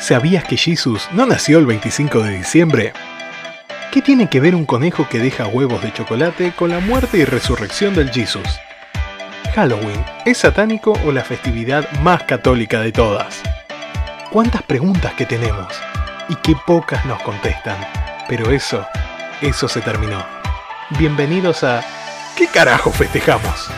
¿Sabías que Jesús no nació el 25 de diciembre? ¿Qué tiene que ver un conejo que deja huevos de chocolate con la muerte y resurrección del Jesús? ¿Halloween es satánico o la festividad más católica de todas? ¿Cuántas preguntas que tenemos? Y qué pocas nos contestan. Pero eso, eso se terminó. Bienvenidos a ¿Qué carajo festejamos?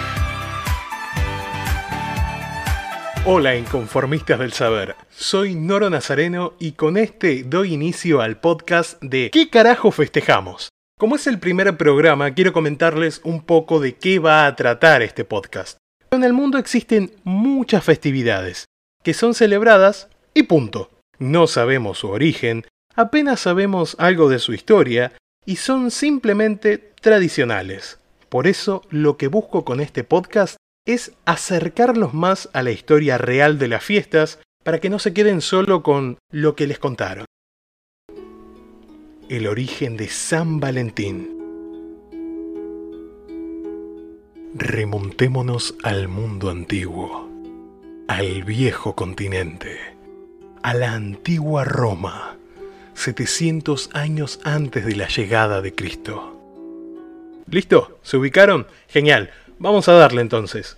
Hola inconformistas del saber, soy Noro Nazareno y con este doy inicio al podcast de ¿Qué carajo festejamos? Como es el primer programa, quiero comentarles un poco de qué va a tratar este podcast. En el mundo existen muchas festividades, que son celebradas y punto. No sabemos su origen, apenas sabemos algo de su historia y son simplemente tradicionales. Por eso lo que busco con este podcast es acercarlos más a la historia real de las fiestas para que no se queden solo con lo que les contaron. El origen de San Valentín. Remontémonos al mundo antiguo, al viejo continente, a la antigua Roma, 700 años antes de la llegada de Cristo. ¿Listo? ¿Se ubicaron? Genial. Vamos a darle entonces.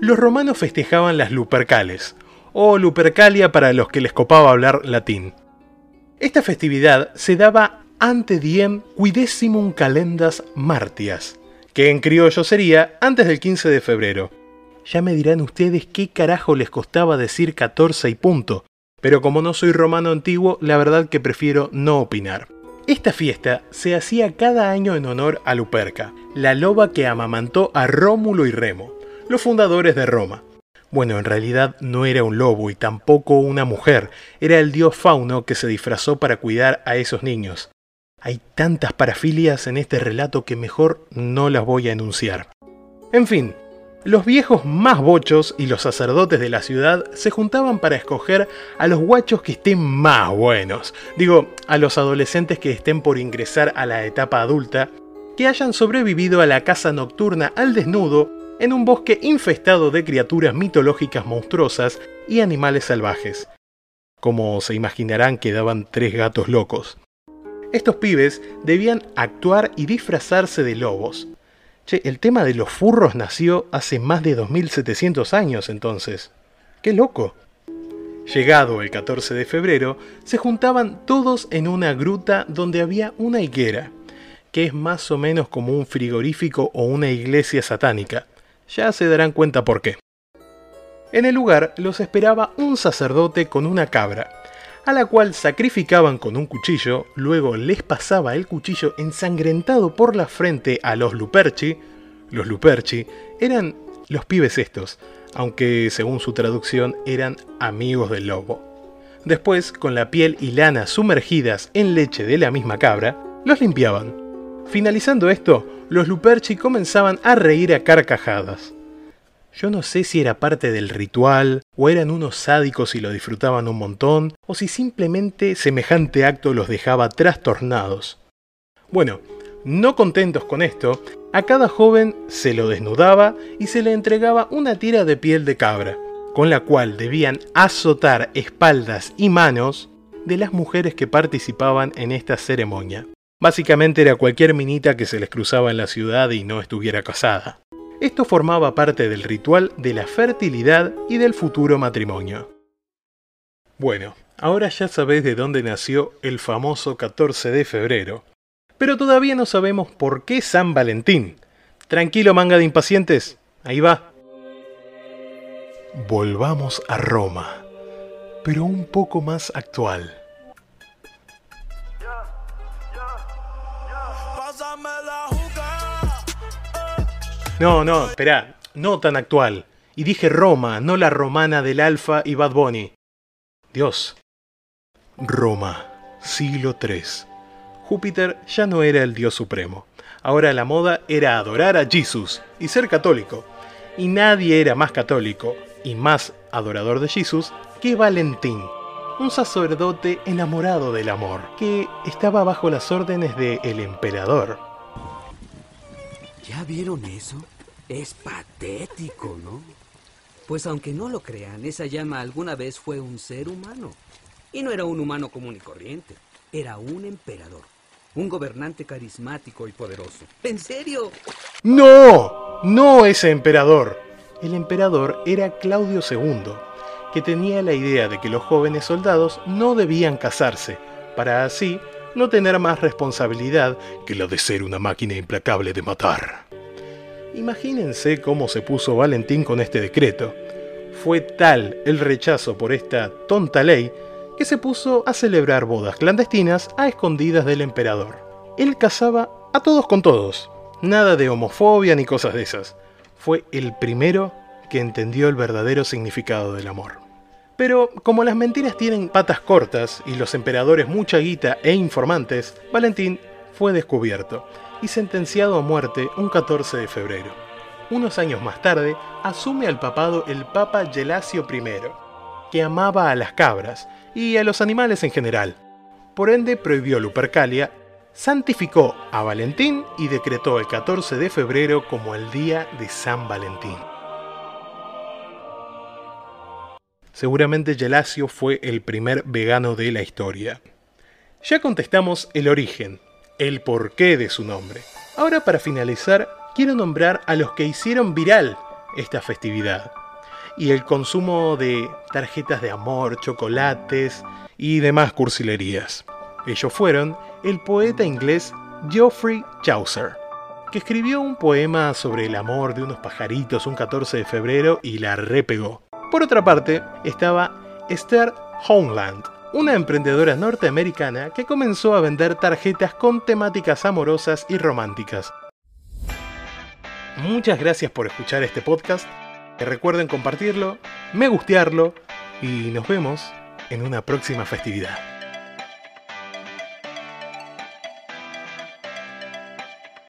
Los romanos festejaban las Lupercales, o Lupercalia para los que les copaba hablar latín. Esta festividad se daba ante diem quidessimum calendas martias, que en criollo sería antes del 15 de febrero. Ya me dirán ustedes qué carajo les costaba decir 14 y punto, pero como no soy romano antiguo, la verdad que prefiero no opinar. Esta fiesta se hacía cada año en honor a Luperca, la loba que amamantó a Rómulo y Remo, los fundadores de Roma. Bueno, en realidad no era un lobo y tampoco una mujer, era el dios Fauno que se disfrazó para cuidar a esos niños. Hay tantas parafilias en este relato que mejor no las voy a enunciar. En fin, los viejos más bochos y los sacerdotes de la ciudad se juntaban para escoger a los guachos que estén más buenos. Digo, a los adolescentes que estén por ingresar a la etapa adulta, que hayan sobrevivido a la caza nocturna al desnudo en un bosque infestado de criaturas mitológicas monstruosas y animales salvajes. Como se imaginarán, quedaban tres gatos locos. Estos pibes debían actuar y disfrazarse de lobos, Che, el tema de los furros nació hace más de 2700 años entonces. ¡Qué loco! Llegado el 14 de febrero, se juntaban todos en una gruta donde había una higuera, que es más o menos como un frigorífico o una iglesia satánica. Ya se darán cuenta por qué. En el lugar los esperaba un sacerdote con una cabra, a la cual sacrificaban con un cuchillo, luego les pasaba el cuchillo ensangrentado por la frente a los Luperci. Los Luperci eran los pibes estos, aunque según su traducción eran amigos del lobo. Después, con la piel y lana sumergidas en leche de la misma cabra, los limpiaban. Finalizando esto, los Luperci comenzaban a reír a carcajadas. Yo no sé si era parte del ritual, o eran unos sádicos y lo disfrutaban un montón, o si simplemente semejante acto los dejaba trastornados. Bueno, no contentos con esto, a cada joven se lo desnudaba y se le entregaba una tira de piel de cabra, con la cual debían azotar espaldas y manos de las mujeres que participaban en esta ceremonia. Básicamente era cualquier minita que se les cruzaba en la ciudad y no estuviera casada. Esto formaba parte del ritual de la fertilidad y del futuro matrimonio. Bueno, ahora ya sabéis de dónde nació el famoso 14 de febrero, pero todavía no sabemos por qué San Valentín. Tranquilo manga de impacientes, ahí va. Volvamos a Roma, pero un poco más actual. No, no, espera, no tan actual. Y dije Roma, no la romana del Alfa y Bad Bunny. Dios. Roma, siglo III. Júpiter ya no era el dios supremo. Ahora la moda era adorar a Jesús y ser católico. Y nadie era más católico y más adorador de Jesús que Valentín, un sacerdote enamorado del amor, que estaba bajo las órdenes del el emperador. ¿Ya vieron eso? Es patético, ¿no? Pues aunque no lo crean, esa llama alguna vez fue un ser humano. Y no era un humano común y corriente. Era un emperador. Un gobernante carismático y poderoso. ¿En serio? ¡No! No ese emperador. El emperador era Claudio II, que tenía la idea de que los jóvenes soldados no debían casarse, para así no tener más responsabilidad que la de ser una máquina implacable de matar. Imagínense cómo se puso Valentín con este decreto. Fue tal el rechazo por esta tonta ley que se puso a celebrar bodas clandestinas a escondidas del emperador. Él casaba a todos con todos, nada de homofobia ni cosas de esas. Fue el primero que entendió el verdadero significado del amor. Pero como las mentiras tienen patas cortas y los emperadores mucha guita e informantes, Valentín fue descubierto y sentenciado a muerte un 14 de febrero. Unos años más tarde, asume al papado el Papa Gelasio I, que amaba a las cabras y a los animales en general. Por ende, prohibió Lupercalia, santificó a Valentín y decretó el 14 de febrero como el día de San Valentín. Seguramente Gelasio fue el primer vegano de la historia. Ya contestamos el origen, el porqué de su nombre. Ahora para finalizar, quiero nombrar a los que hicieron viral esta festividad y el consumo de tarjetas de amor, chocolates y demás cursilerías. Ellos fueron el poeta inglés Geoffrey Chaucer, que escribió un poema sobre el amor de unos pajaritos un 14 de febrero y la repegó. Por otra parte, estaba Esther Homeland, una emprendedora norteamericana que comenzó a vender tarjetas con temáticas amorosas y románticas. Muchas gracias por escuchar este podcast Recuerden compartirlo, me gustearlo y nos vemos en una próxima festividad.